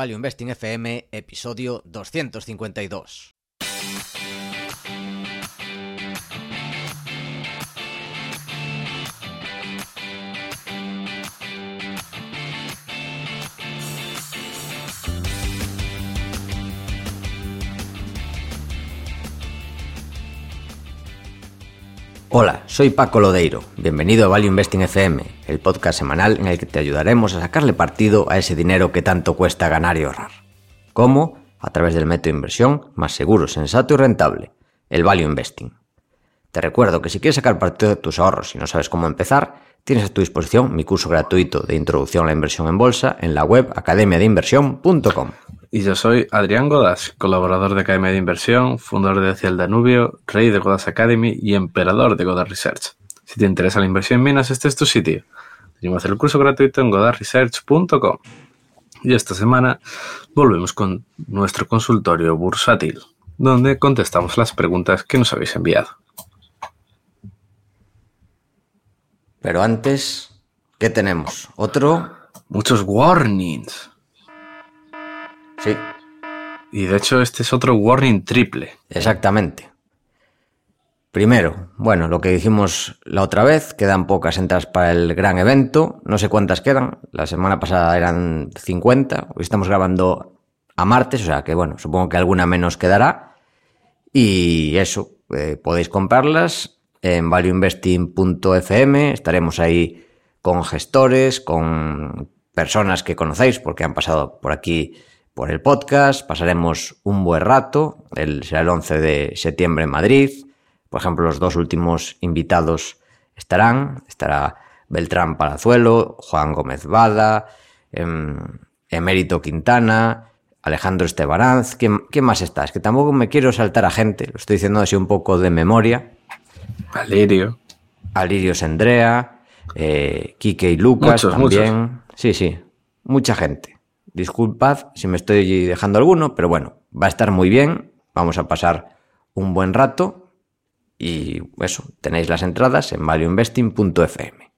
Value Investing FM, episodio 252. Hola, soy Paco Lodeiro. Bienvenido a Value Investing FM, el podcast semanal en el que te ayudaremos a sacarle partido a ese dinero que tanto cuesta ganar y ahorrar. ¿Cómo? A través del método de inversión más seguro, sensato y rentable, el Value Investing. Te recuerdo que si quieres sacar partido de tus ahorros y no sabes cómo empezar, tienes a tu disposición mi curso gratuito de introducción a la inversión en bolsa en la web academiadeinversión.com. Y yo soy Adrián Godas, colaborador de Academia de Inversión, fundador de Hacia el Danubio, rey de Godas Academy y emperador de Godas Research. Si te interesa la inversión en minas, este es tu sitio. Tenemos hacer el curso gratuito en godasresearch.com. Y esta semana volvemos con nuestro consultorio bursátil, donde contestamos las preguntas que nos habéis enviado. Pero antes, ¿qué tenemos? ¿Otro? Muchos warnings. Sí, Y de hecho este es otro warning triple. exactamente. Primero, bueno, lo que dijimos la otra vez, quedan pocas entradas para el gran evento, no sé cuántas quedan, la semana pasada eran 50, hoy estamos grabando a martes, o sea que bueno, supongo que alguna menos quedará. Y eso, eh, podéis comprarlas en valueinvesting.fm, estaremos ahí con gestores, con personas que conocéis porque han pasado por aquí por el podcast, pasaremos un buen rato, el, será el 11 de septiembre en Madrid, por ejemplo, los dos últimos invitados estarán, estará Beltrán Palazuelo, Juan Gómez Bada, em, Emérito Quintana, Alejandro Estebaranz, ¿quién, quién más está? Es que tampoco me quiero saltar a gente, lo estoy diciendo así un poco de memoria. Valerio. Alirio Sendrea, eh, Quique y Lucas Muchos, también. Sí, sí, mucha gente. Disculpad si me estoy dejando alguno, pero bueno, va a estar muy bien. Vamos a pasar un buen rato. Y eso, tenéis las entradas en valueinvesting.fm.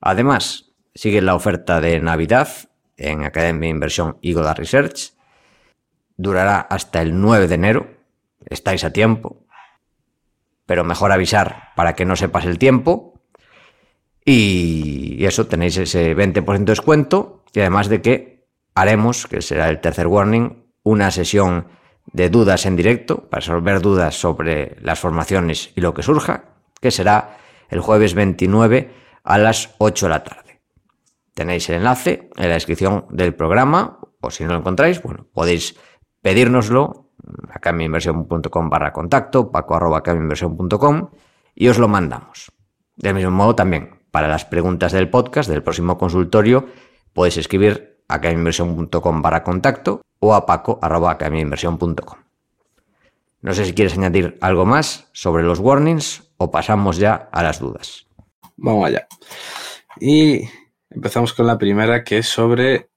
Además, sigue la oferta de Navidad en Academia de Inversión y Research. Durará hasta el 9 de enero. Estáis a tiempo pero mejor avisar para que no se pase el tiempo. Y eso, tenéis ese 20% de descuento y además de que haremos, que será el tercer warning, una sesión de dudas en directo para resolver dudas sobre las formaciones y lo que surja, que será el jueves 29 a las 8 de la tarde. Tenéis el enlace en la descripción del programa o si no lo encontráis, bueno, podéis pedírnoslo academiainversión.com barra contacto, paco arroba academiainversión.com y os lo mandamos. Del mismo modo también, para las preguntas del podcast, del próximo consultorio, podéis escribir a academiainversión.com barra contacto o a paco arroba academiainversión.com. No sé si quieres añadir algo más sobre los warnings o pasamos ya a las dudas. Vamos allá. Y empezamos con la primera que es sobre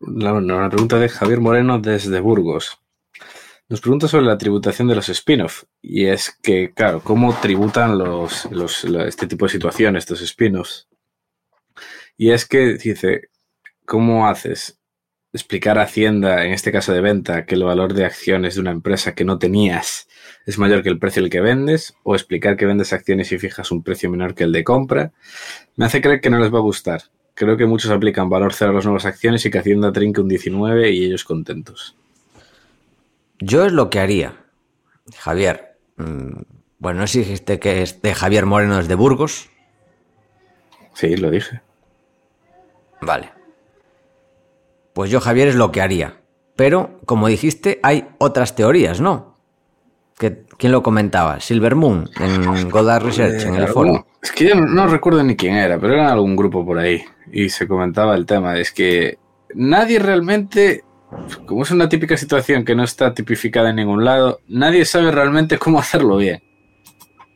la, pregunta de Javier Moreno desde Burgos. Nos pregunta sobre la tributación de los spin-off. Y es que, claro, ¿cómo tributan los, los- este tipo de situaciones, estos spin-offs? Y es que dice, ¿cómo haces? Explicar a Hacienda, en este caso de venta, que el valor de acciones de una empresa que no tenías es mayor que el precio al que vendes, o explicar que vendes acciones y fijas un precio menor que el de compra, me hace creer que no les va a gustar. Creo que muchos aplican valor cero a las nuevas acciones y que Hacienda trinque un 19 y ellos contentos. Yo es lo que haría, Javier. mm, Bueno, no dijiste que es de Javier Moreno desde Burgos. Sí, lo dije. Vale. Pues yo, Javier, es lo que haría. Pero, como dijiste, hay otras teorías, ¿no? ¿Que- ¿Quién lo comentaba? Silver Moon, en Goddard Research, en el Algún- foro. Es que yo no, no recuerdo ni quién era, pero era algún grupo por ahí. Y se comentaba el tema. Es que nadie realmente, como es una típica situación que no está tipificada en ningún lado, nadie sabe realmente cómo hacerlo bien.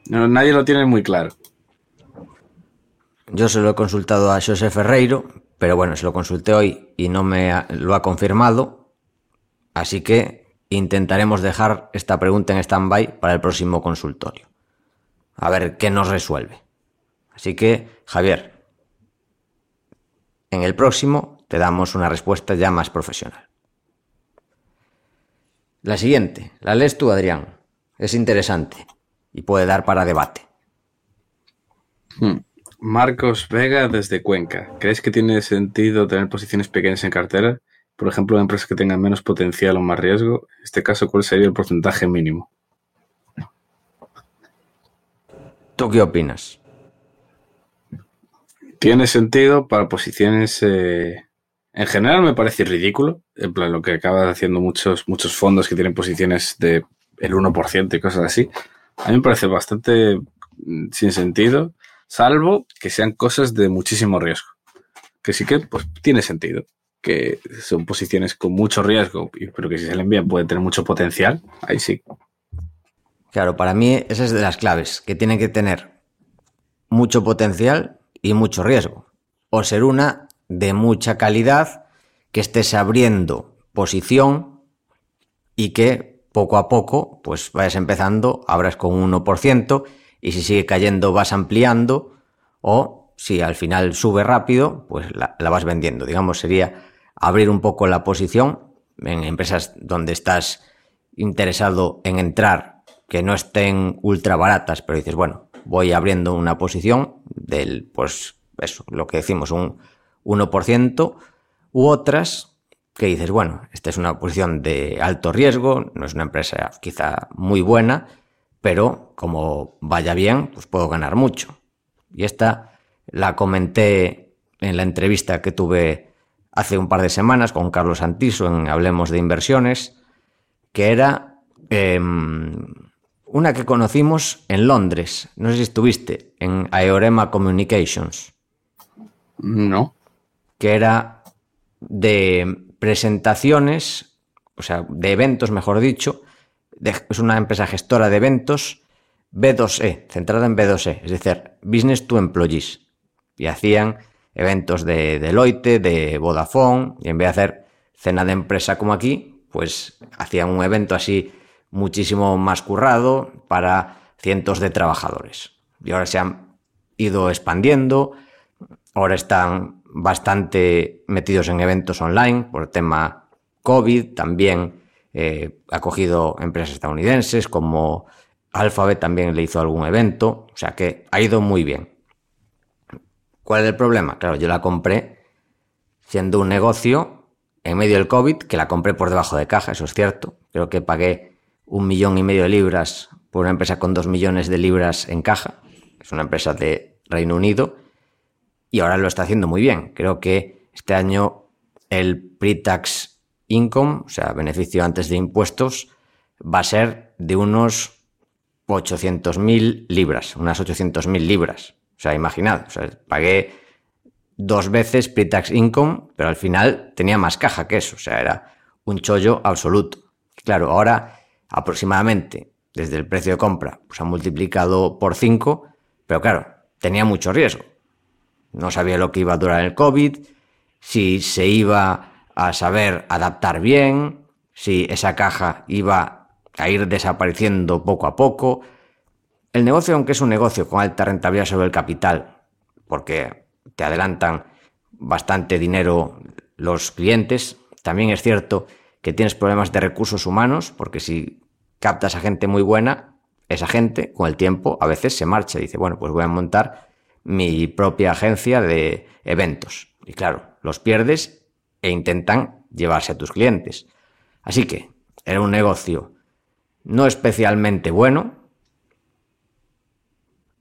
No, nadie lo tiene muy claro. Yo se lo he consultado a José Ferreiro, pero bueno, se lo consulté hoy y no me lo ha confirmado. Así que intentaremos dejar esta pregunta en stand-by para el próximo consultorio. A ver qué nos resuelve. Así que, Javier, en el próximo te damos una respuesta ya más profesional. La siguiente, la lees tú, Adrián. Es interesante y puede dar para debate. Hmm. Marcos Vega desde Cuenca. ¿Crees que tiene sentido tener posiciones pequeñas en cartera? Por ejemplo, empresas que tengan menos potencial o más riesgo. En este caso, ¿cuál sería el porcentaje mínimo? ¿Tú qué opinas? Tiene sentido para posiciones... Eh, en general me parece ridículo. En plan, lo que acaban haciendo muchos, muchos fondos que tienen posiciones de el 1% y cosas así. A mí me parece bastante mm, sin sentido salvo que sean cosas de muchísimo riesgo. Que sí que pues, tiene sentido, que son posiciones con mucho riesgo, pero que si se le envían puede tener mucho potencial, ahí sí. Claro, para mí esa es de las claves, que tiene que tener mucho potencial y mucho riesgo. O ser una de mucha calidad, que estés abriendo posición y que poco a poco pues vayas empezando, abras con un 1% y si sigue cayendo vas ampliando o si al final sube rápido, pues la, vas vendiendo. Digamos, sería abrir un poco la posición en empresas donde estás interesado en entrar, que no estén ultra baratas, pero dices, bueno, voy abriendo una posición del, pues eso, lo que decimos, un 1%, u otras que dices, bueno, esta es una posición de alto riesgo, no es una empresa quizá muy buena, pero como vaya bien, pues puedo ganar mucho. Y esta la comenté en la entrevista que tuve hace un par de semanas con Carlos Antiso en Hablemos de Inversiones, que era em, una que conocimos en Londres. No sé si estuviste en Aorema Communications. No. Que era de presentaciones, o sea, de eventos, mejor dicho, es una empresa gestora de eventos B2E, centrada en B2E, es decir, Business to Employees. Y hacían eventos de Deloitte, de Vodafone, y en vez de hacer cena de empresa como aquí, pues hacían un evento así muchísimo más currado para cientos de trabajadores. Y ahora se han ido expandiendo, ahora están bastante metidos en eventos online por el tema COVID, también eh, ha cogido empresas estadounidenses como Alphabet también le hizo algún evento, o sea que ha ido muy bien. ¿Cuál es el problema? Claro, yo la compré siendo un negocio en medio del COVID, que la compré por debajo de caja, eso es cierto. Creo que pagué un millón y medio de libras por una empresa con dos millones de libras en caja. Es una empresa de Reino Unido y ahora lo está haciendo muy bien. Creo que este año el pre-tax income, o sea, beneficio antes de impuestos, va a ser de unos 800.000 libras, unas 800.000 libras. O sea, imaginad, pagué dos veces pre-tax income, pero al final tenía más caja que eso, o sea, era un chollo absoluto. Claro, ahora aproximadamente desde el precio de compra pues ha multiplicado por 5, pero claro, tenía mucho riesgo. No sabía lo que iba a durar el COVID, si se iba a saber adaptar bien, si esa caja iba a ir desapareciendo poco a poco. El negocio, aunque es un negocio con alta rentabilidad sobre el capital, porque te adelantan bastante dinero los clientes, también es cierto que tienes problemas de recursos humanos, porque si captas a gente muy buena, esa gente con el tiempo a veces se marcha y dice, bueno, pues voy a montar mi propia agencia de eventos. Y claro, los pierdes e intentan llevarse a tus clientes. Así que era un negocio no especialmente bueno,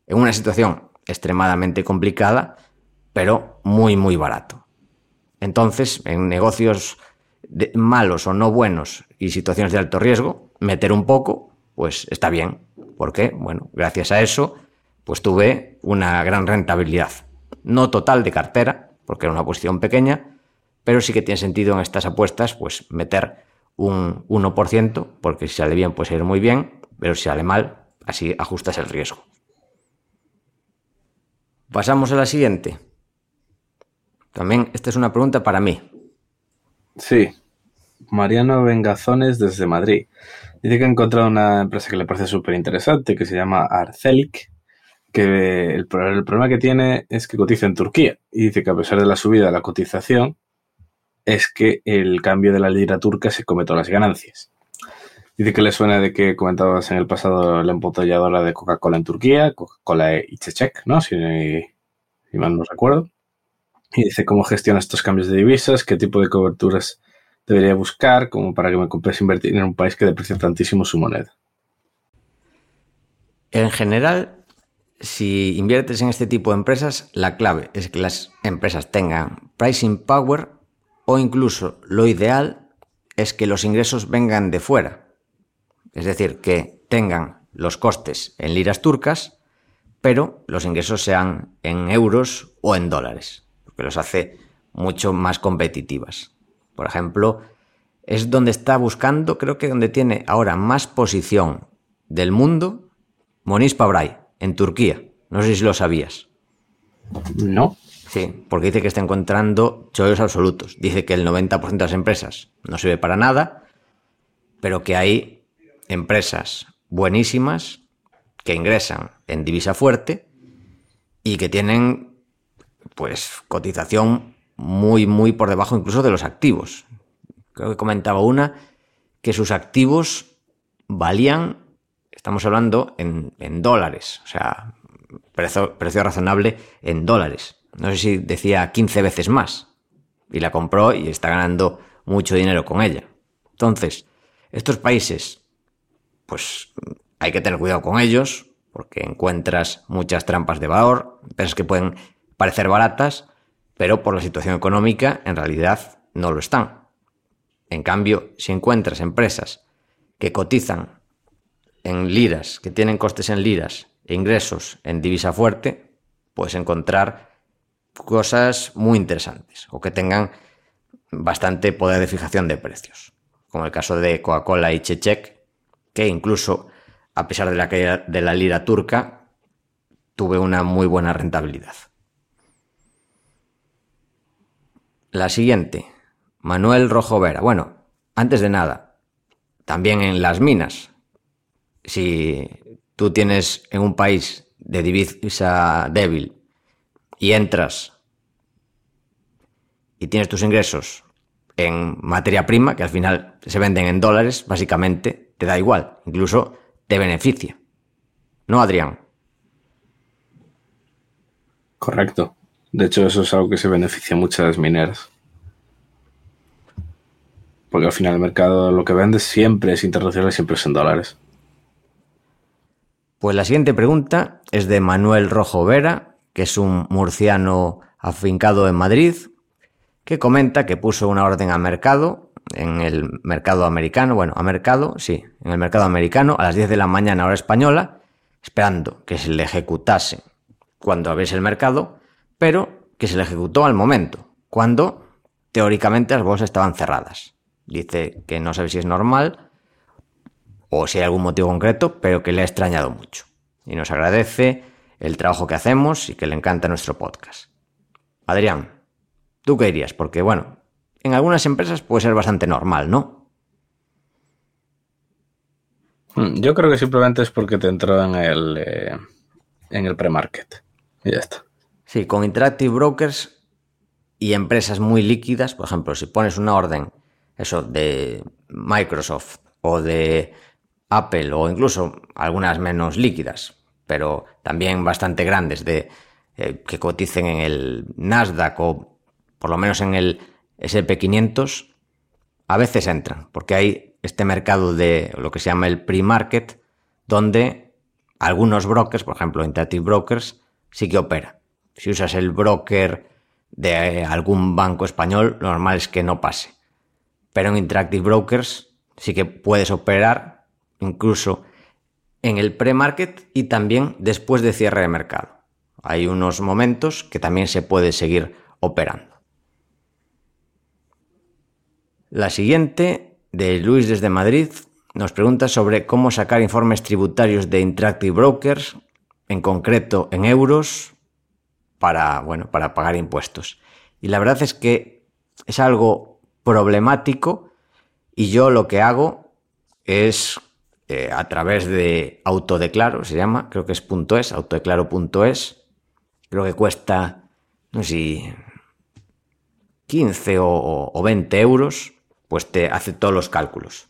en una situación extremadamente complicada, pero muy, muy barato. Entonces, en negocios malos o no buenos y situaciones de alto riesgo, meter un poco, pues está bien. porque Bueno, gracias a eso, pues tuve una gran rentabilidad. No total de cartera, porque era una posición pequeña, pero sí que tiene sentido en estas apuestas pues meter un 1%, porque si sale bien puede ir muy bien, pero si sale mal, así ajustas el riesgo. Pasamos a la siguiente. También esta es una pregunta para mí. Sí. Mariano Vengazones desde Madrid. Dice que ha encontrado una empresa que le parece súper interesante, que se llama Arcelic, que el, el, problema que tiene es que cotiza en Turquía. Y dice que a pesar de la subida de la cotización, es que el cambio de la lira turca se come todas las ganancias. Dice que le suena de que comentabas en el pasado la embotelladora de Coca-Cola en Turquía, Coca-Cola Ichechek, ¿no? Si, si mal no recuerdo. Y dice cómo gestiona estos cambios de divisas, qué tipo de coberturas debería buscar, como para que me compense invertir en un país que deprecia tantísimo su moneda. En general, si inviertes en este tipo de empresas, la clave es que las empresas tengan pricing power o incluso lo ideal es que los ingresos vengan de fuera. Es decir, que tengan los costes en liras turcas, pero los ingresos sean en euros o en dólares, porque los hace mucho más competitivas. Por ejemplo, es donde está buscando, creo que donde tiene ahora más posición del mundo, Moniz Pabray, en Turquía. No sé si lo sabías. No. Sí, porque dice que está encontrando chollos absolutos. Dice que el 90% de las empresas no sirve para nada, pero que hay empresas buenísimas que ingresan en divisa fuerte y que tienen pues cotización muy muy por debajo incluso de los activos. Creo que comentaba una que sus activos valían, estamos hablando en, en dólares, o sea, precio, precio razonable en dólares. No sé si decía 15 veces más. Y la compró y está ganando mucho dinero con ella. Entonces, estos países, pues hay que tener cuidado con ellos, porque encuentras muchas trampas de valor, empresas que pueden parecer baratas, pero por la situación económica en realidad no lo están. En cambio, si encuentras empresas que cotizan en liras, que tienen costes en liras e ingresos en divisa fuerte, puedes encontrar cosas muy interesantes o que tengan bastante poder de fijación de precios, como el caso de Coca-Cola y Chechek, que incluso a pesar de la caída de la lira turca, tuve una muy buena rentabilidad. La siguiente, Manuel Rojo Vera. Bueno, antes de nada, también en las minas, si tú tienes en un país de divisa débil y entras y tienes tus ingresos en materia prima, que al final se venden en dólares, básicamente te da igual, incluso te beneficia. ¿No, Adrián? Correcto. De hecho, eso es algo que se beneficia mucho a las mineras. Porque al final el mercado lo que vende siempre es internacional y siempre es en dólares. Pues la siguiente pregunta es de Manuel Rojo Vera, que es un murciano afincado en Madrid, que comenta que puso una orden a mercado, en el mercado americano, bueno, a mercado, sí, en el mercado americano, a las 10 de la mañana hora española, esperando que se le ejecutase cuando abriese el mercado, pero que se le ejecutó al momento, cuando teóricamente las bolsas estaban cerradas. Dice que no sabe si es normal o si hay algún motivo concreto, pero que le ha extrañado mucho. Y nos agradece el trabajo que hacemos y que le encanta nuestro podcast. Adrián, ¿tú qué dirías? Porque, bueno, en algunas empresas puede ser bastante normal, ¿no? Hmm, yo creo que simplemente es porque te entró en el, eh, en el pre-market. Y ya está. Sí, con Interactive Brokers y empresas muy líquidas, por ejemplo, si pones una orden, eso, de Microsoft o de Apple o incluso algunas menos líquidas, pero también bastante grandes de eh, que coticen en el Nasdaq o por lo menos en el SP500, a veces entran, porque hay este mercado de lo que se llama el pre-market, donde algunos brokers, por ejemplo Interactive Brokers, sí que opera. Si usas el broker de algún banco español, lo normal es que no pase. Pero en Interactive Brokers sí que puedes operar incluso en el pre-market y también después de cierre de mercado. Hay unos momentos que también se puede seguir operando. La siguiente, de Luis desde Madrid, nos pregunta sobre cómo sacar informes tributarios de Interactive Brokers, en concreto en euros, para, bueno, para pagar impuestos. Y la verdad es que es algo problemático y yo lo que hago es eh, a través de autodeclaro, se llama, creo que es punto .es, autodeclaro.es, creo que cuesta, no sé si 15 o, o 20 euros, pues te hace todos los cálculos.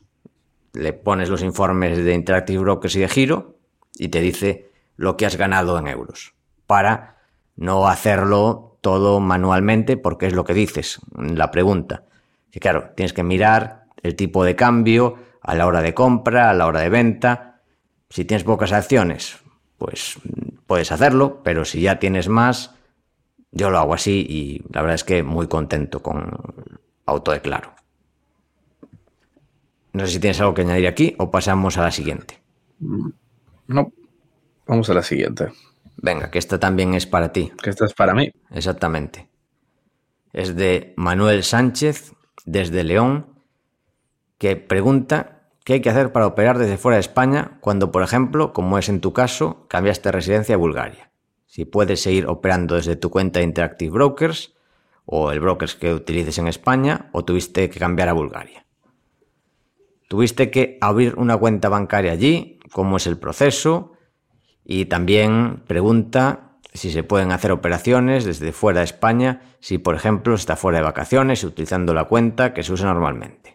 Le pones los informes de Interactive Brokers y de Giro y te dice lo que has ganado en euros. Para no hacerlo todo manualmente, porque es lo que dices, la pregunta. Que claro, tienes que mirar el tipo de cambio a la hora de compra, a la hora de venta. Si tienes pocas acciones, pues puedes hacerlo, pero si ya tienes más, yo lo hago así y la verdad es que muy contento con Autodeclaro. No sé si tienes algo que añadir aquí o pasamos a la siguiente. No, vamos a la siguiente. Venga, que esta también es para ti. Que esta es para mí. Exactamente. Es de Manuel Sánchez, desde León, que pregunta qué hay que hacer para operar desde fuera de España cuando, por ejemplo, como es en tu caso, cambiaste residencia a Bulgaria. Si puedes seguir operando desde tu cuenta de Interactive Brokers o el brokers que utilices en España o tuviste que cambiar a Bulgaria. Tuviste que abrir una cuenta bancaria allí, cómo es el proceso y también pregunta si se pueden hacer operaciones desde fuera de España, si por ejemplo está fuera de vacaciones utilizando la cuenta que se usa normalmente.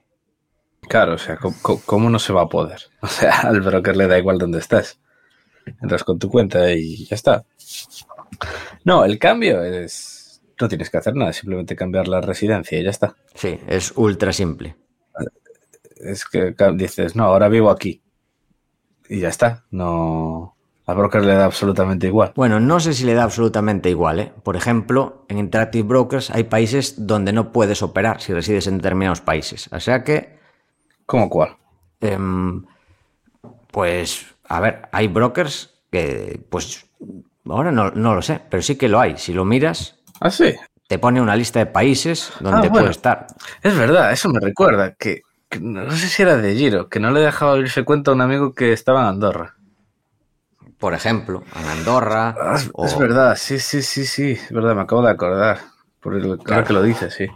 Claro, o sea, ¿cómo, no se va a poder? O sea, al broker le da igual dónde estás. Entras con tu cuenta y ya está. No, el cambio es... No tienes que hacer nada, simplemente cambiar la residencia y ya está. Sí, es ultra simple. Es que dices, no, ahora vivo aquí. Y ya está. No... Al broker le da absolutamente igual. Bueno, no sé si le da absolutamente igual. ¿eh? Por ejemplo, en Interactive Brokers hay países donde no puedes operar si resides en determinados países. O sea que... ¿Cómo cuál? Eh, pues, a ver, hay brokers que, pues, ahora no, no, lo sé, pero sí que lo hay. Si lo miras... Ah, sí. Te pone una lista de países donde ah, bueno. puede estar. Es verdad, eso me recuerda que, que, no sé si era de Giro, que no le dejaba abrirse cuenta a un amigo que estaba en Andorra por ejemplo, en Andorra. Ah, es, o... es, verdad, sí, sí, sí, sí, es verdad, me acabo de acordar. Por el, claro. claro que lo dices, sí.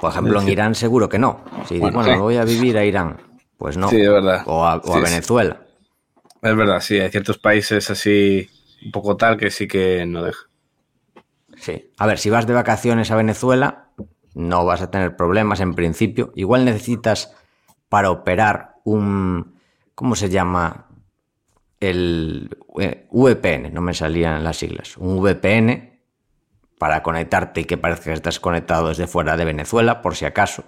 Por ejemplo, en Irán seguro que no. Si bueno, bueno sí. voy a vivir a Irán, pues no. Sí, es verdad. O a, o sí, a Venezuela. Es verdad, sí, hay ciertos países así, un poco tal, que sí que no deja. Sí. A ver, si vas de vacaciones a Venezuela, no vas a tener problemas en principio. Igual necesitas para operar un. ¿Cómo se llama? el eh, VPN, no me salían las siglas, un VPN para conectarte y que parezca que estás conectado desde fuera de Venezuela, por si acaso.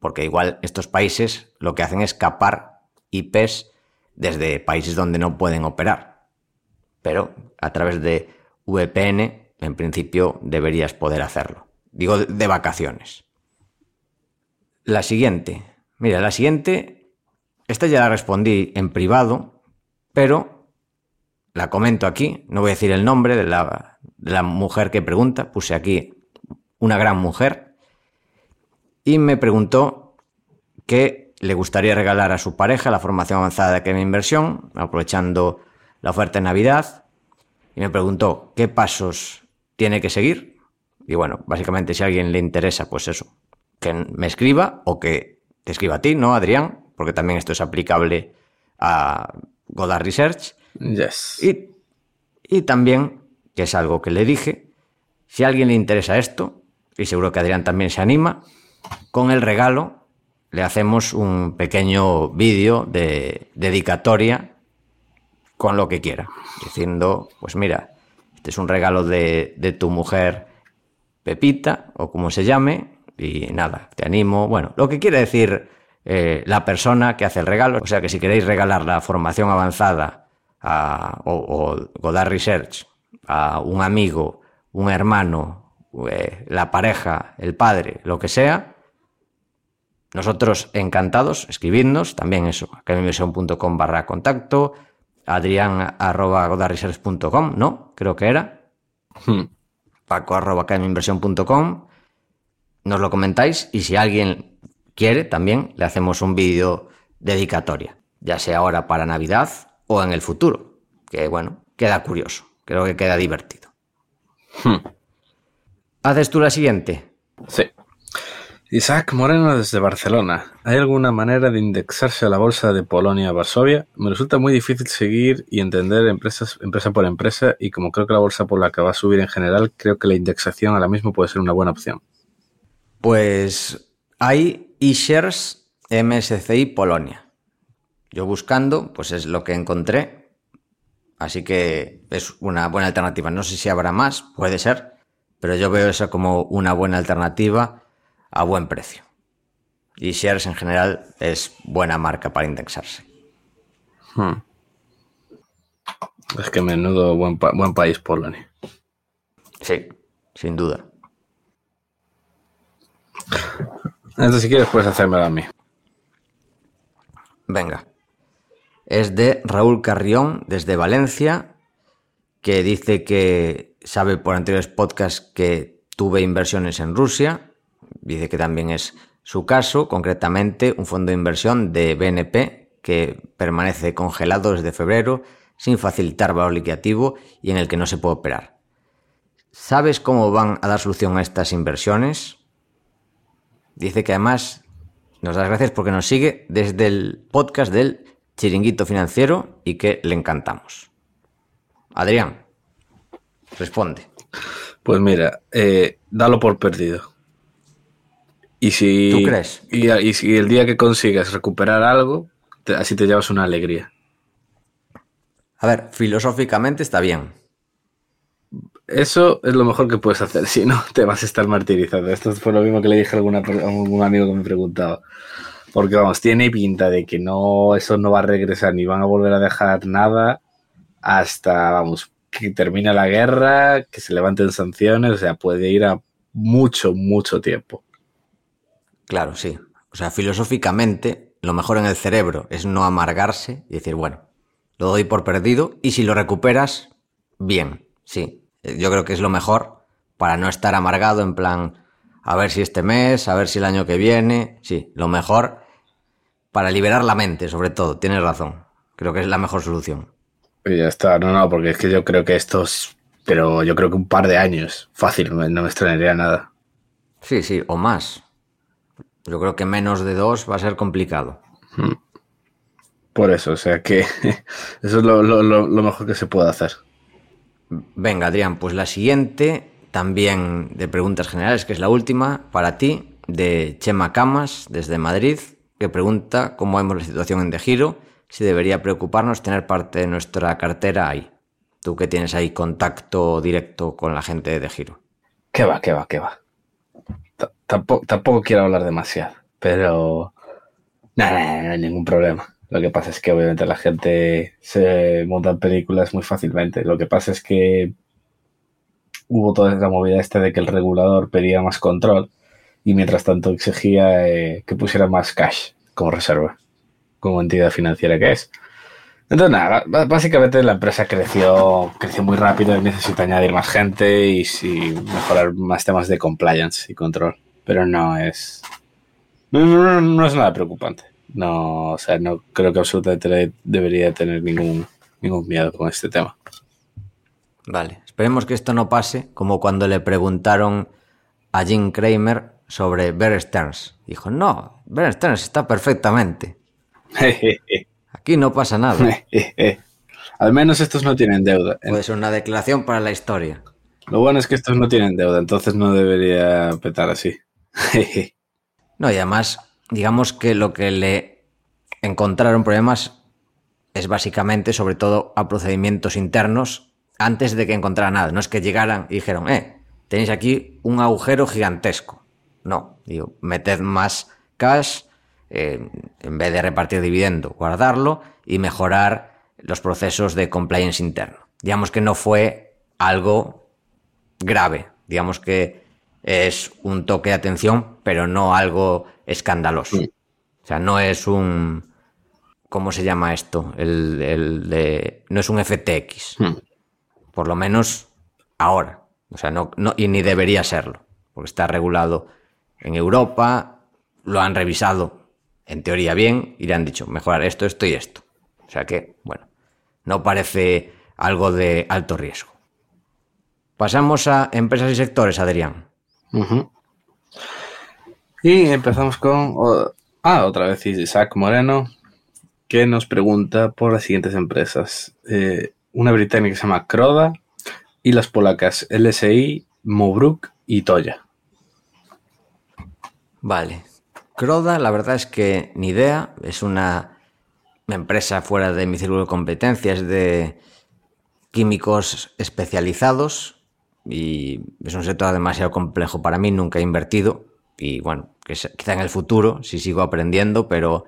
Porque igual estos países lo que hacen es capar IPs desde países donde no pueden operar. Pero a través de VPN, en principio, deberías poder hacerlo. Digo, de vacaciones. La siguiente. Mira, la siguiente, esta ya la respondí en privado, pero la comento aquí, no voy a decir el nombre de la, de la mujer que pregunta, puse aquí una gran mujer, y me preguntó qué le gustaría regalar a su pareja la formación avanzada de Academia Inversión, aprovechando la oferta de Navidad, y me preguntó qué pasos tiene que seguir. Y bueno, básicamente si a alguien le interesa, pues eso, que me escriba o que te escriba a ti, ¿no, Adrián? Porque también esto es aplicable a Godard Research. Y, y también, que es algo que le dije, si a alguien le interesa esto, y seguro que Adrián también se anima, con el regalo le hacemos un pequeño vídeo de dedicatoria con lo que quiera, diciendo, pues mira, este es un regalo de, de tu mujer Pepita, o como se llame, y nada, te animo, bueno, lo que quiere decir eh, la persona que hace el regalo. O sea que si queréis regalar la formación avanzada a, o, Research a un amigo, un hermano, eh, la pareja, el padre, lo que sea, nosotros encantados, escribidnos, también eso, academiavision.com barra contacto, adrián arroba godarresearch.com, ¿no? Creo que era. Hmm. Paco arroba academiainversión.com. Nos lo comentáis y si alguien quiere, también le hacemos un vídeo dedicatoria, ya sea ahora para Navidad o en el futuro, que bueno, queda curioso, creo que queda divertido. Hmm. ¿Haces tú la siguiente? Sí. Isaac Moreno desde Barcelona. ¿Hay alguna manera de indexarse a la bolsa de Polonia-Varsovia? Me resulta muy difícil seguir y entender empresas, empresa por empresa y como creo que la bolsa polaca va a subir en general, creo que la indexación ahora mismo puede ser una buena opción. Pues hay eShares MSCI Polonia. Yo buscando, pues es lo que encontré. Así que es una buena alternativa. No sé si habrá más, puede ser, pero yo veo eso como una buena alternativa a buen precio. Y Shares en general es buena marca para indexarse. Hmm. Es que menudo buen, buen país Polonia. Sí, sin duda. Entonces, si quieres, puedes hacérmelo a mí. Venga. Es de Raúl Carrión, desde Valencia, que dice que sabe por anteriores podcasts que tuve inversiones en Rusia. Dice que también es su caso, concretamente un fondo de inversión de BNP que permanece congelado desde febrero sin facilitar valor liquidativo y en el que no se puede operar. ¿Sabes cómo van a dar solución a estas inversiones? Dice que además nos da gracias porque nos sigue desde el podcast del Chiringuito Financiero y que le encantamos. Adrián, responde. Pues mira, eh, dalo por perdido. Y si, ¿Tú crees? Y, si el día que consigas recuperar algo, así te llevas una alegría. A ver, filosóficamente está bien. Eso es lo mejor que puedes hacer, si no te vas a estar martirizando. Esto fue lo mismo que le dije a, alguna, a algún amigo que me preguntaba. Porque vamos, tiene pinta de que no, eso no va a regresar ni van a volver a dejar nada hasta, vamos, que termine la guerra, que se levanten sanciones, o sea, puede ir a mucho, mucho tiempo. Claro, sí. O sea, filosóficamente, lo mejor en el cerebro es no amargarse y decir, bueno, lo doy por perdido y si lo recuperas, bien, sí. Yo creo que es lo mejor para no estar amargado en plan, a ver si este mes, a ver si el año que viene, sí, lo mejor para liberar la mente, sobre todo, tienes razón. Creo que es la mejor solución. Y ya está, no, no, porque es que yo creo que estos, pero yo creo que un par de años, fácil, no me extrañaría nada. Sí, sí, o más. Yo creo que menos de dos va a ser complicado. Hmm. Por eso, o sea que eso es lo, lo, mejor que se puede hacer. Venga, Adrián, pues la siguiente, también de preguntas generales, que es la última, para ti, de Chema Camas, desde Madrid, que pregunta cómo vemos la situación en De Giro, si debería preocuparnos tener parte de nuestra cartera ahí. Tú que tienes ahí contacto directo con la gente de De Giro. ¿Qué va, qué va, qué va? tampoco, tampoco quiero hablar demasiado, pero nada, no hay ningún problema. Lo que pasa es que obviamente la gente se monta películas muy fácilmente. Lo que pasa es que hubo toda esa movida esta de que el regulador pedía más control y mientras tanto exigía eh, que pusiera más cash como reserva, como entidad financiera que es. Entonces, nada, básicamente la empresa creció, creció muy rápido y necesita añadir más gente y, mejorar más temas de compliance y control. Pero no es. No, es nada preocupante. No, o sea, no creo que absolutamente debería tener ningún, ningún miedo con este tema. Vale, esperemos que esto no pase como cuando le preguntaron a Jim Kramer sobre Bear Stearns. Dijo, no, Bear Stearns está perfectamente. Aquí no pasa nada. Al menos estos no tienen deuda. Puede ser una declaración para la historia. Lo bueno es que estos no tienen deuda, entonces no debería petar así. no, y además, digamos que lo que le encontraron problemas es básicamente, sobre todo, a procedimientos internos antes de que encontrara nada. No es que llegaran y dijeron, eh, tenéis aquí un agujero gigantesco. No, digo, meted más cash, eh, en vez de repartir dividendo, guardarlo y mejorar los procesos de compliance interno. Digamos que no fue algo grave, digamos que es un toque de atención, pero no algo escandaloso. O sea, no es un... ¿Cómo se llama esto? El, de, no es un FTX. Hmm. Por lo menos ahora. O sea, no, no, y ni debería serlo, porque está regulado en Europa, lo han revisado en teoría bien, y le han dicho mejorar esto, esto y esto. O sea que, bueno, no parece algo de alto riesgo. Pasamos a empresas y sectores, Adrián. Y empezamos con... ah, otra vez Isaac Moreno, que nos pregunta por las siguientes empresas. Eh, una británica que se llama Croda y las polacas LSI, Mobruk y Toya. Vale. Croda, la verdad es que ni idea. Es una empresa fuera de mi círculo de competencias de químicos especializados y es un sector demasiado complejo para mí, nunca he invertido y bueno, quizá en el futuro si sigo aprendiendo, pero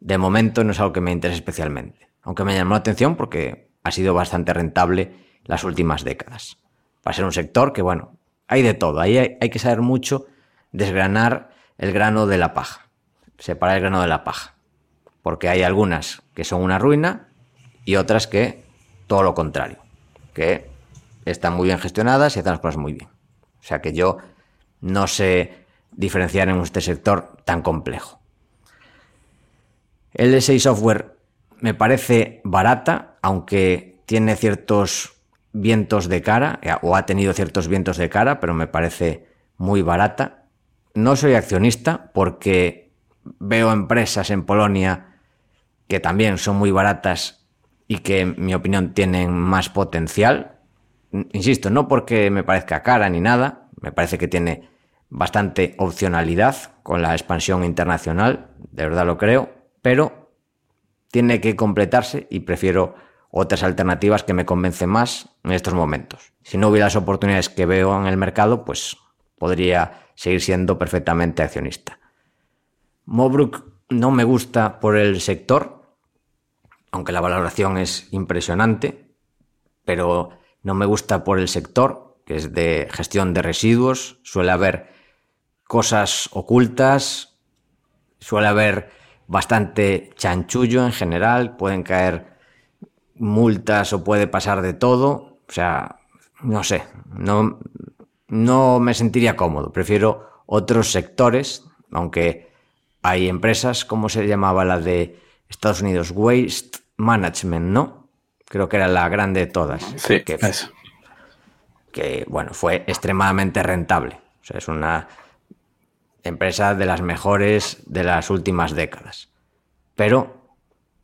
de momento no es algo que me interese especialmente. Aunque me llamó la atención porque ha sido bastante rentable las últimas décadas. Va a ser un sector que, bueno, hay de todo. Ahí hay, hay que saber mucho desgranar el grano de la paja. Separar el grano de la paja. Porque hay algunas que son una ruina y otras que todo lo contrario. Que están muy bien gestionadas y hacen las cosas muy bien. O sea que yo no sé diferenciar en este sector tan complejo. El S6 Software me parece barata, aunque tiene ciertos vientos de cara, eh, o ha tenido ciertos vientos de cara, pero me parece muy barata. No soy accionista porque veo empresas en Polonia que también son muy baratas y que, en mi opinión, tienen más potencial. Insisto, no porque me parezca cara ni nada, me parece que tiene bastante opcionalidad con la expansión internacional, de verdad lo creo, pero tiene que completarse y prefiero otras alternativas que me convencen más en estos momentos. Si no hubiera las oportunidades que veo en el mercado, pues podría seguir siendo perfectamente accionista. Mobruk no me gusta por el sector, aunque la valoración es impresionante, pero no me gusta por el sector, que es de gestión de residuos, suele haber cosas ocultas, suele haber bastante chanchullo en general, pueden caer multas o puede pasar de todo, o sea, no sé, no, no me sentiría cómodo, prefiero otros sectores, aunque hay empresas, como se llamaba la de Estados Unidos? Waste Management, ¿no? Creo que era la grande de todas. Sí, que, eso. que bueno, fue extremadamente rentable. O sea, es una empresa de las mejores de las últimas décadas. Pero,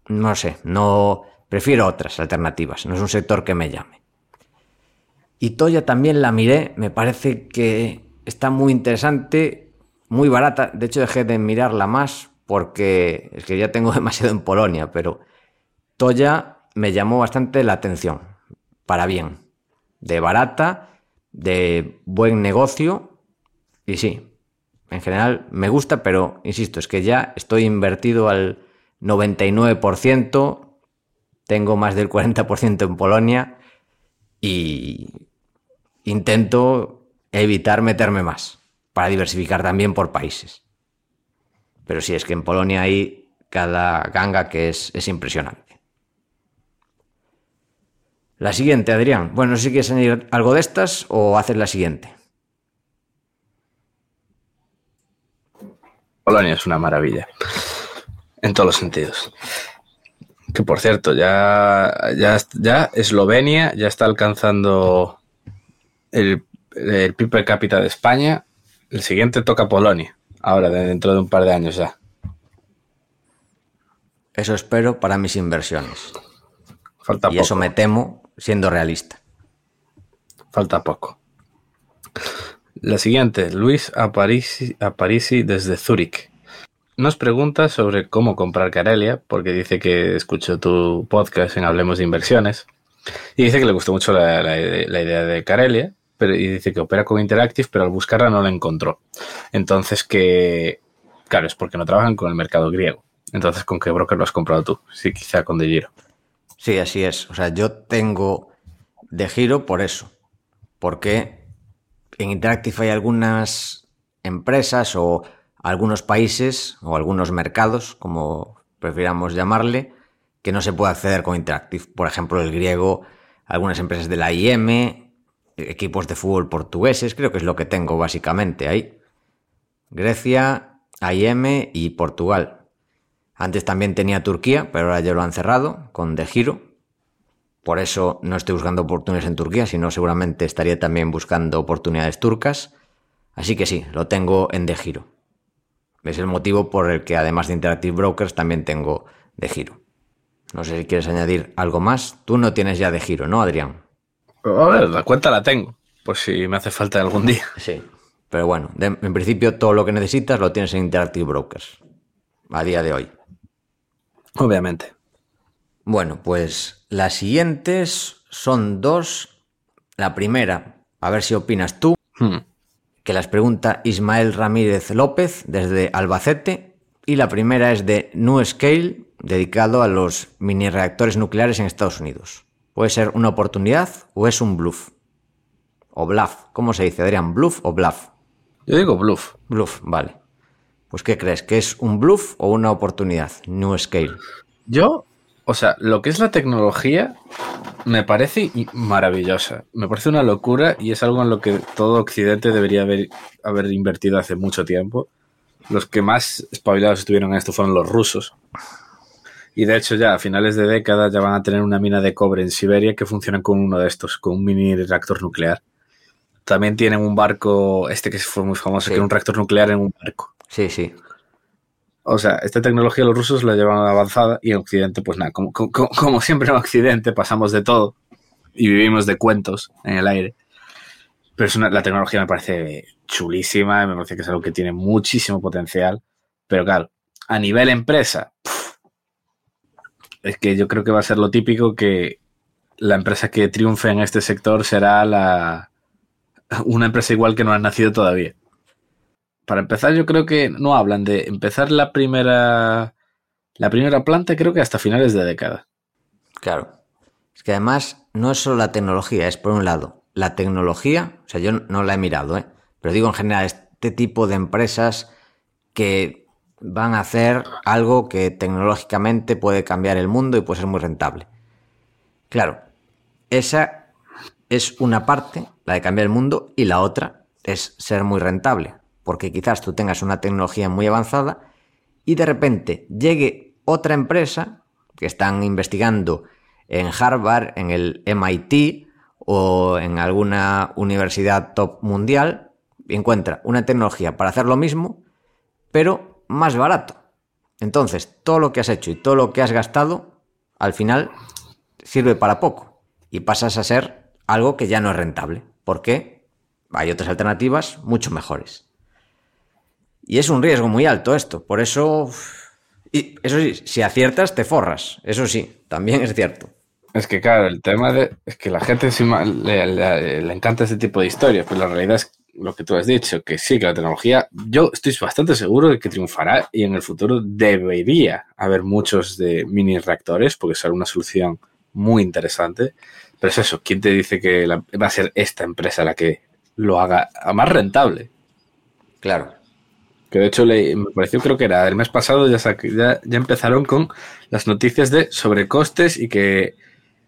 no sé, no prefiero otras alternativas, no es un sector que me llame. Y Toya también la miré, me parece que está muy interesante, muy barata, de hecho dejé de mirarla más porque es que ya tengo demasiado en Polonia, pero Toya me llamó bastante la atención, para bien, de barata, de buen negocio y sí, en general me gusta, pero insisto, es que ya estoy invertido al 99%, tengo más del 40% en Polonia y intento evitar meterme más para diversificar también por países. Pero sí, es que en Polonia hay cada ganga que es, es impresionante. La siguiente, Adrián. Bueno, no sé si quieres añadir algo de estas o haces la siguiente. Polonia es una maravilla. En todos los sentidos. Que por cierto, ya, ya, ya Eslovenia ya está alcanzando el, el PIB per cápita de España. El siguiente toca Polonia. Ahora, dentro de un par de años ya. Eso espero para mis inversiones. Falta y poco. eso me temo siendo realista. Falta poco. La siguiente, Luis Aparici, Aparici desde Zúrich. Nos pregunta sobre cómo comprar Carelia, porque dice que escuchó tu podcast en Hablemos de Inversiones. Y dice que le gustó mucho la, la- la idea de Carelia, pero, y dice que opera con Interactive, pero al buscarla no la encontró. Entonces que, claro, es porque no trabajan con el mercado griego. Entonces, ¿con qué broker lo has comprado tú? Sí, quizá con De Giro. Sí, así es. O sea, yo tengo de giro por eso. Porque en Interactive hay algunas empresas o algunos países o algunos mercados, como prefiramos llamarle, que no se puede acceder con Interactive. Por ejemplo, el griego, algunas empresas de la IM, equipos de fútbol portugueses, creo que es lo que tengo básicamente ahí. Grecia, IM y Portugal. Antes también tenía Turquía, pero ahora ya lo han cerrado con De Giro. Por eso no estoy buscando oportunidades en Turquía, sino seguramente estaría también buscando oportunidades turcas. Así que sí, lo tengo en De Giro. Es el motivo por el que además de Interactive Brokers también tengo De Giro. No sé si quieres añadir algo más. Tú no tienes ya De Giro, ¿no, Adrián? A ver, la cuenta la tengo, por si me hace falta algún día. Sí. Pero bueno, de- en principio todo lo que necesitas lo tienes en Interactive Brokers. A día de hoy. Obviamente. Bueno, pues las siguientes son dos. La primera, a ver si opinas tú, Hmm. que las pregunta Ismael Ramírez López desde Albacete. Y la primera es de New Scale, dedicado a los mini reactores nucleares en Estados Unidos. ¿Puede ser una oportunidad o es un bluff? O bluff. ¿Cómo se dice, Adrián? ¿Bluff o bluff? Yo digo bluff. Bluff, vale. Pues ¿qué crees? ¿Que es un bluff o una oportunidad? New Scale. Yo, o sea, lo que es la tecnología me parece maravillosa. Me parece una locura y es algo en lo que todo Occidente debería haber, haber invertido hace mucho tiempo. Los que más espabilados estuvieron en esto fueron los rusos. Y de hecho ya a finales de década ya van a tener una mina de cobre en Siberia que funciona con uno de estos, con un mini reactor nuclear. También tienen un barco, este que fue muy famoso, Sí. que era un reactor nuclear en un barco. Sí, sí. O sea, esta tecnología los rusos la llevan avanzada y en Occidente, pues nada, como, como- como siempre en Occidente pasamos de todo y vivimos de cuentos en el aire. Pero es una- la tecnología me parece chulísima, me parece que es algo que tiene muchísimo potencial. Pero claro, a nivel empresa, es que yo creo que va a ser lo típico que la empresa que triunfe en este sector será la una empresa igual que no ha nacido todavía para empezar, yo creo que no hablan de empezar la primera la primera planta, creo que hasta finales de década. Claro. Es que además no es solo la tecnología, es por un lado la tecnología, o sea, yo no la he mirado, ¿eh? pero digo en general este tipo de empresas que van a hacer algo que tecnológicamente puede cambiar el mundo y puede ser muy rentable. Claro, esa es una parte, la de cambiar el mundo, y la otra es ser muy rentable, porque quizás tú tengas una tecnología muy avanzada y de repente llegue otra empresa que están investigando en Harvard, en el MIT o en alguna universidad top mundial y encuentra una tecnología para hacer lo mismo, pero más barato. Entonces, todo lo que has hecho y todo lo que has gastado, al final sirve para poco y pasas a ser algo que ya no es rentable, porque hay otras alternativas mucho mejores. Y es un riesgo muy alto esto, por eso... Y eso sí, si aciertas te forras, eso sí, también es cierto. Es que claro, el tema de es que la gente encima le, le- encanta este tipo de historias, pero la realidad es lo que tú has dicho, que sí, que la tecnología, yo estoy bastante seguro de que triunfará y en el futuro debería haber muchos de mini reactores, porque será una solución muy interesante. Pero es eso, ¿quién te dice que la- va a ser esta empresa la que lo haga más rentable? Claro, Que de hecho le, me pareció, creo que era el mes pasado, ya, ya, ya empezaron con las noticias de sobrecostes y que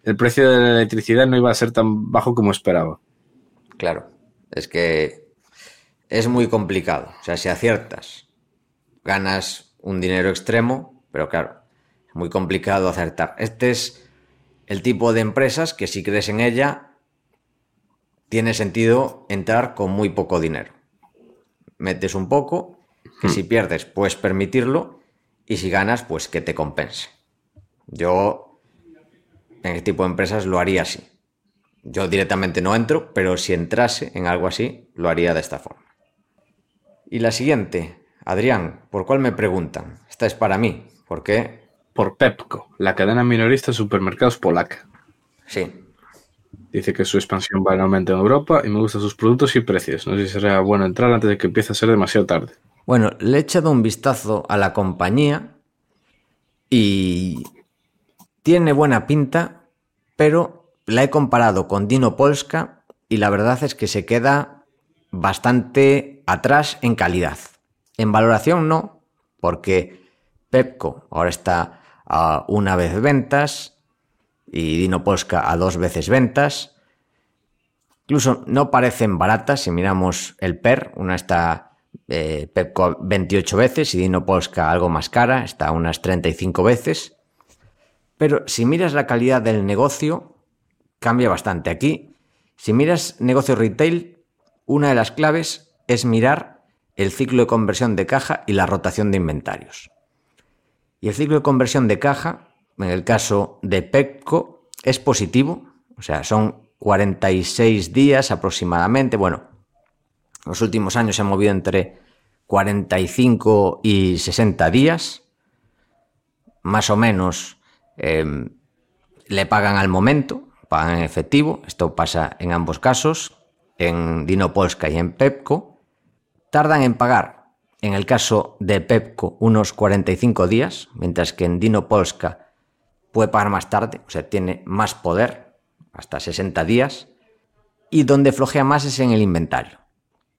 el precio de la electricidad no iba a ser tan bajo como esperaba. claro. Es que es muy complicado. O sea, si aciertas, ganas un dinero extremo, pero claro, es muy complicado acertar. Este es el tipo de empresas que si crees en ella, tiene sentido entrar con muy poco dinero. Metes un poco, que si pierdes puedes permitirlo, y si ganas, pues que te compense. Yo en este tipo de empresas lo haría así. Yo directamente no entro, pero si entrase en algo así, lo haría de esta forma. Y la siguiente, Adrián, ¿por cuál me preguntan? Esta es para mí, ¿por qué? Por Pepco, la cadena minorista de supermercados polaca. Sí, Dice que su expansión va en aumento en Europa y me gustan sus productos y precios. No sé si será bueno entrar antes de que empiece a ser demasiado tarde. Bueno, le he echado un vistazo a la compañía y tiene buena pinta, pero la he comparado con Dino Polska y la verdad es que se queda bastante atrás en calidad. En valoración no, porque Pepco ahora está a una vez ventas y Dino Polska a dos veces ventas. Incluso no parecen baratas si miramos el PER. Una está eh, Pepco a 28 veces y Dino Polska algo más cara, está a unas 35 veces. Pero si miras la calidad del negocio, cambia bastante. Aquí, si miras negocio retail, una de las claves es mirar el ciclo de conversión de caja y la rotación de inventarios. Y el ciclo de conversión de caja, en el caso de Pepco, es positivo, o sea, son 46 días aproximadamente. Bueno, los últimos años se ha movido entre 45 y 60 días. Más o menos eh, le pagan al momento, pagan en efectivo. Esto pasa en ambos casos, en Dinopolska y en Pepco. Tardan en pagar, en el caso de Pepco, unos 45 días, mientras que en Dinopolska puede pagar más tarde, o sea, tiene más poder, hasta 60 días. Y donde flojea más es en el inventario,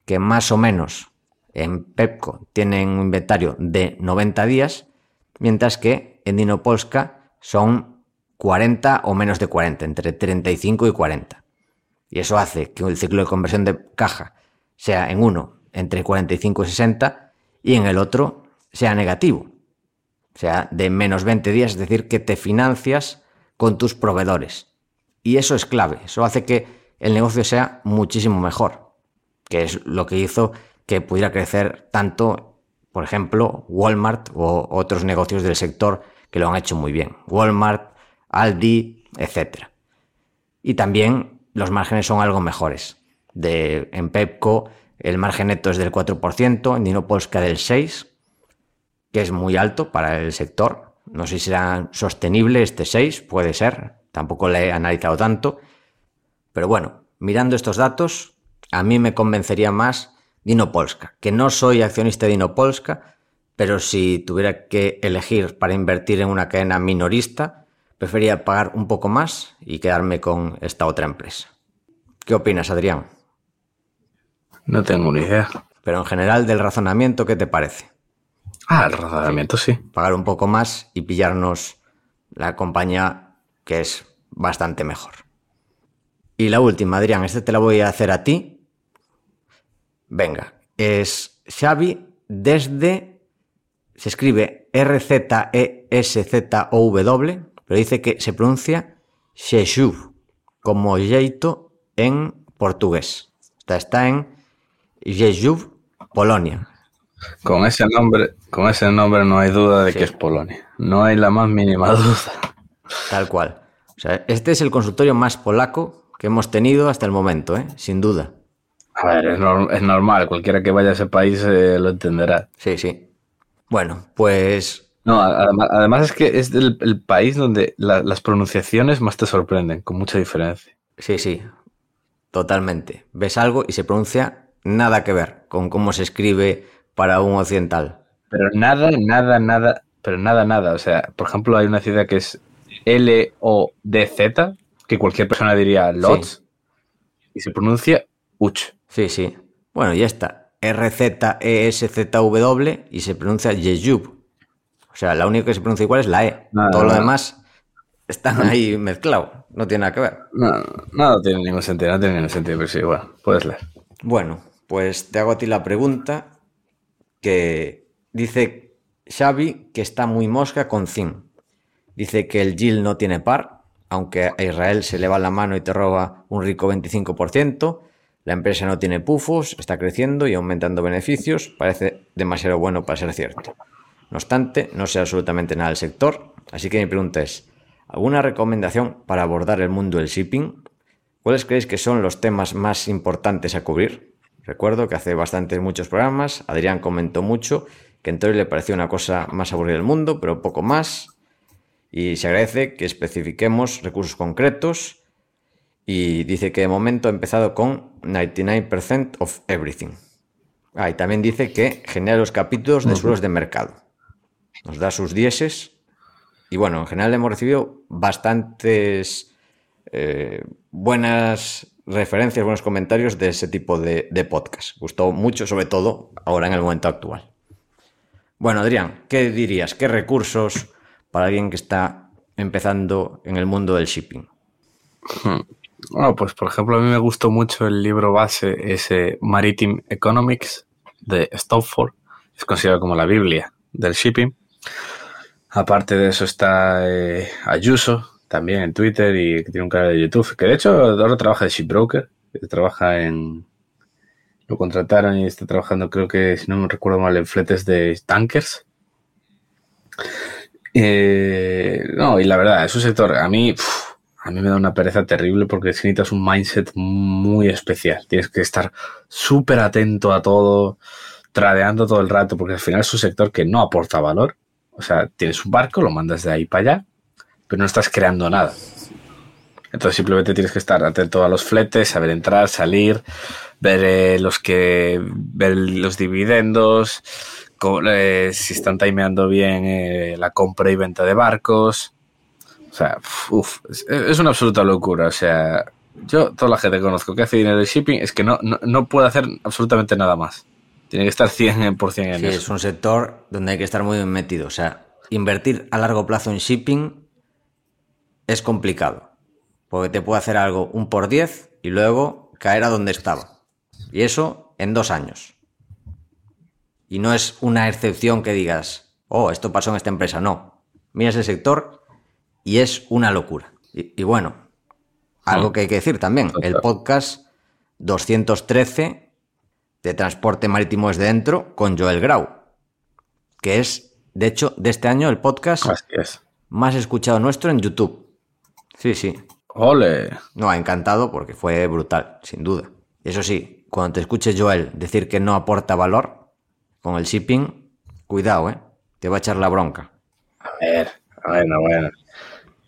que más o menos en Pepco tienen un inventario de 90 días, mientras que en Dinopolska son 40 o menos de 40, entre 35 y 40. Y eso hace que el ciclo de conversión de caja sea en uno entre 45 y 60 y en el otro sea negativo, sea de menos 20 días, es decir, que te financias con tus proveedores. Y eso es clave, eso hace que el negocio sea muchísimo mejor, que es lo que hizo que pudiera crecer tanto, por ejemplo, Walmart o otros negocios del sector que lo han hecho muy bien. Walmart, Aldi, etc. Y también los márgenes son algo mejores. De, en Pepco el margen neto es del 4%, en Dinopolska del 6%, que es muy alto para el sector. No sé si será sostenible este 6, puede ser, tampoco le he analizado tanto. Pero bueno, mirando estos datos, a mí me convencería más Dinopolska, que no soy accionista de Dinopolska, pero si tuviera que elegir para invertir en una cadena minorista, preferiría pagar un poco más y quedarme con esta otra empresa. ¿Qué opinas, Adrián? No tengo ni idea. Pero en general del razonamiento, ¿qué te parece? Ah, el razonamiento sí. Pagar un poco más y pillarnos la compañía que es bastante mejor. Y la última, Adrián, esta te la voy a hacer a ti Venga, es Xavi desde. Se escribe R-Z-E-S-Z-O-W, pero dice que se pronuncia Xexuv, como jeito en portugués. Está, está en Jejuv, Polonia. Con ese nombre, con ese nombre no hay duda de que es Polonia. No hay la más mínima duda. Tal cual. O sea, este es el consultorio más polaco que hemos tenido hasta el momento, ¿eh? sin duda. A ver, es, normal, cualquiera que vaya a ese país eh, lo entenderá. Sí, sí. Bueno, pues... No, además, es que es el, país donde las pronunciaciones más te sorprenden, con mucha diferencia. Sí, sí, totalmente. Ves algo y se pronuncia nada que ver con cómo se escribe para un occidental. Pero nada, nada, nada, pero nada, nada. O sea, por ejemplo, hay una ciudad que es L-O-D-Z, que cualquier persona diría Lodz, y se pronuncia Uch. Sí, sí. Bueno, ya está. R-Z-E-S-Z-W y se pronuncia Yejub. O sea, la única que se pronuncia igual es la E. Todo lo demás están ahí mezclados. No tiene nada que ver. No, no, tiene ningún sentido. No tiene ningún sentido, pero sí, bueno, puedes leer. Bueno, pues te hago a ti la pregunta que dice Xavi que está muy mosca con Zin. Dice que el Gil no tiene par, aunque a Israel se le va la mano y te roba un rico 25%. La empresa no tiene pufos, está creciendo y aumentando beneficios, parece demasiado bueno para ser cierto. No obstante, no sé absolutamente nada del sector, así que mi pregunta es, ¿alguna recomendación para abordar el mundo del shipping? ¿Cuáles creéis que son los temas más importantes a cubrir? Recuerdo que hace bastantes muchos programas, Adrián comentó mucho que en teoría le pareció una cosa más aburrida del mundo, pero poco más. Y se agradece que especifiquemos recursos concretos y dice que de momento ha empezado con 99% of everything. Ah, y también dice que genera los capítulos de suelos de mercado. Nos da sus dieces. Y bueno, en general hemos recibido bastantes eh, buenas referencias, buenos comentarios de ese tipo de, de podcast. Gustó mucho, sobre todo ahora en el momento actual. Bueno, Adrián, ¿qué dirías? ¿Qué recursos para alguien que está empezando en el mundo del shipping? Hmm. Bueno, pues por ejemplo, a mí me gustó mucho el libro base, ese Maritime Economics de Stopford. Es considerado como la Biblia del shipping. Aparte de eso está eh, Ayuso, también en Twitter y que tiene un canal de YouTube, que de hecho ahora trabaja de shipbroker, trabaja en... Lo contrataron y está trabajando, creo que, si no me recuerdo mal, en fletes de tankers. Eh, no, y la verdad, es un sector, a mí, a mí me da una pereza terrible porque necesitas un mindset muy especial. Tienes que estar súper atento a todo, tradeando todo el rato, porque al final es un sector que no aporta valor. O sea, tienes un barco, lo mandas de ahí para allá, pero no estás creando nada. Entonces simplemente tienes que estar atento a los fletes, saber entrar, salir, ver eh, los que ver los dividendos, eh, si están timeando bien eh, la compra y venta de barcos. O sea, es, una absoluta locura. O sea, yo, toda la gente que conozco que hace dinero de shipping es que no, no, puede hacer absolutamente nada más. Tiene que estar 100% en sí, eso. Es un sector donde hay que estar muy bien metido. O sea, invertir a largo plazo en shipping es complicado. Porque te puede hacer algo un por 10 y luego caer a donde estaba. Y eso en dos años. Y no es una excepción que digas, oh, esto pasó en esta empresa. No. Miras el sector y es una locura. Y, bueno, algo que hay que decir también, el podcast 213 de Transporte Marítimo desde dentro con Joel Grau, que es, de hecho, de este año el podcast más escuchado nuestro en YouTube. Sí, sí. Ole. No, ha encantado porque fue brutal, sin duda. Eso sí, cuando te escuche Joel decir que no aporta valor, con el shipping, cuidado, ¿eh? Te va a echar la bronca. A ver, bueno, bueno.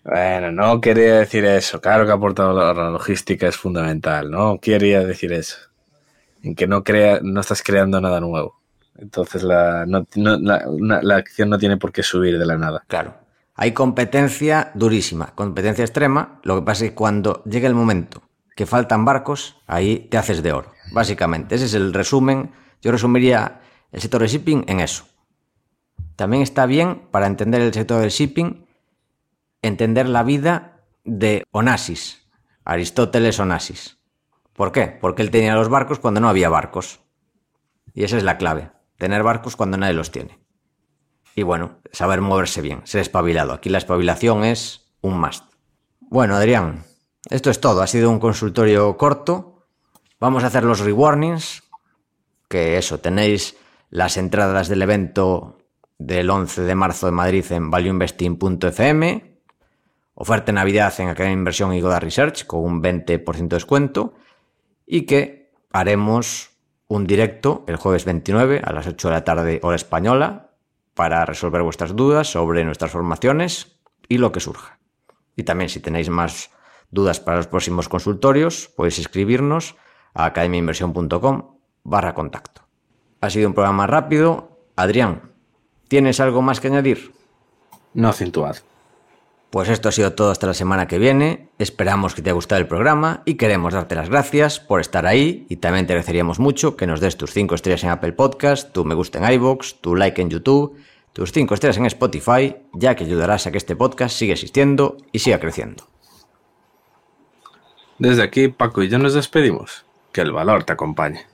Bueno, no quería decir eso. Claro que aportar la logística es fundamental. No quería decir eso. En que no, crea, no estás creando nada nuevo. Entonces la, la, acción no tiene por qué subir de la nada. Claro. Hay competencia durísima, competencia extrema. Lo que pasa es que cuando llega el momento que faltan barcos, ahí te haces de oro. Básicamente, ese es el resumen. Yo resumiría el sector del shipping en eso. También está bien para entender el sector del shipping, entender la vida de Onassis, Aristóteles Onassis. ¿Por qué? Porque él tenía los barcos cuando no había barcos. Y esa es la clave, tener barcos cuando nadie los tiene. Y bueno, saber moverse bien, ser espabilado. Aquí la espabilación es un must. Bueno, Adrián, esto es todo. Ha sido un consultorio corto. Vamos a hacer los rewarnings. Que eso, tenéis las entradas del evento del 11 de marzo de Madrid en valueinvesting.fm, oferta de Navidad en Academia Inversión y Goda Research con un 20% de descuento y que haremos un directo el jueves 29 a las 8 de la tarde hora española para resolver vuestras dudas sobre nuestras formaciones y lo que surja. Y también si tenéis más dudas para los próximos consultorios, podéis escribirnos a academiainversión.com barra contacto. Ha sido un programa rápido. Adrián, ¿tienes algo más que añadir? No acentuado. Pues esto ha sido todo hasta la semana que viene. Esperamos que te haya gustado el programa y queremos darte las gracias por estar ahí y también te agradeceríamos mucho que nos des tus 5 estrellas en Apple Podcast, tu me gusta en iVoox, tu like en YouTube, tus 5 estrellas en Spotify, ya que ayudarás a que este podcast siga existiendo y siga creciendo. Desde aquí, Paco y yo nos despedimos. Que el valor te acompañe.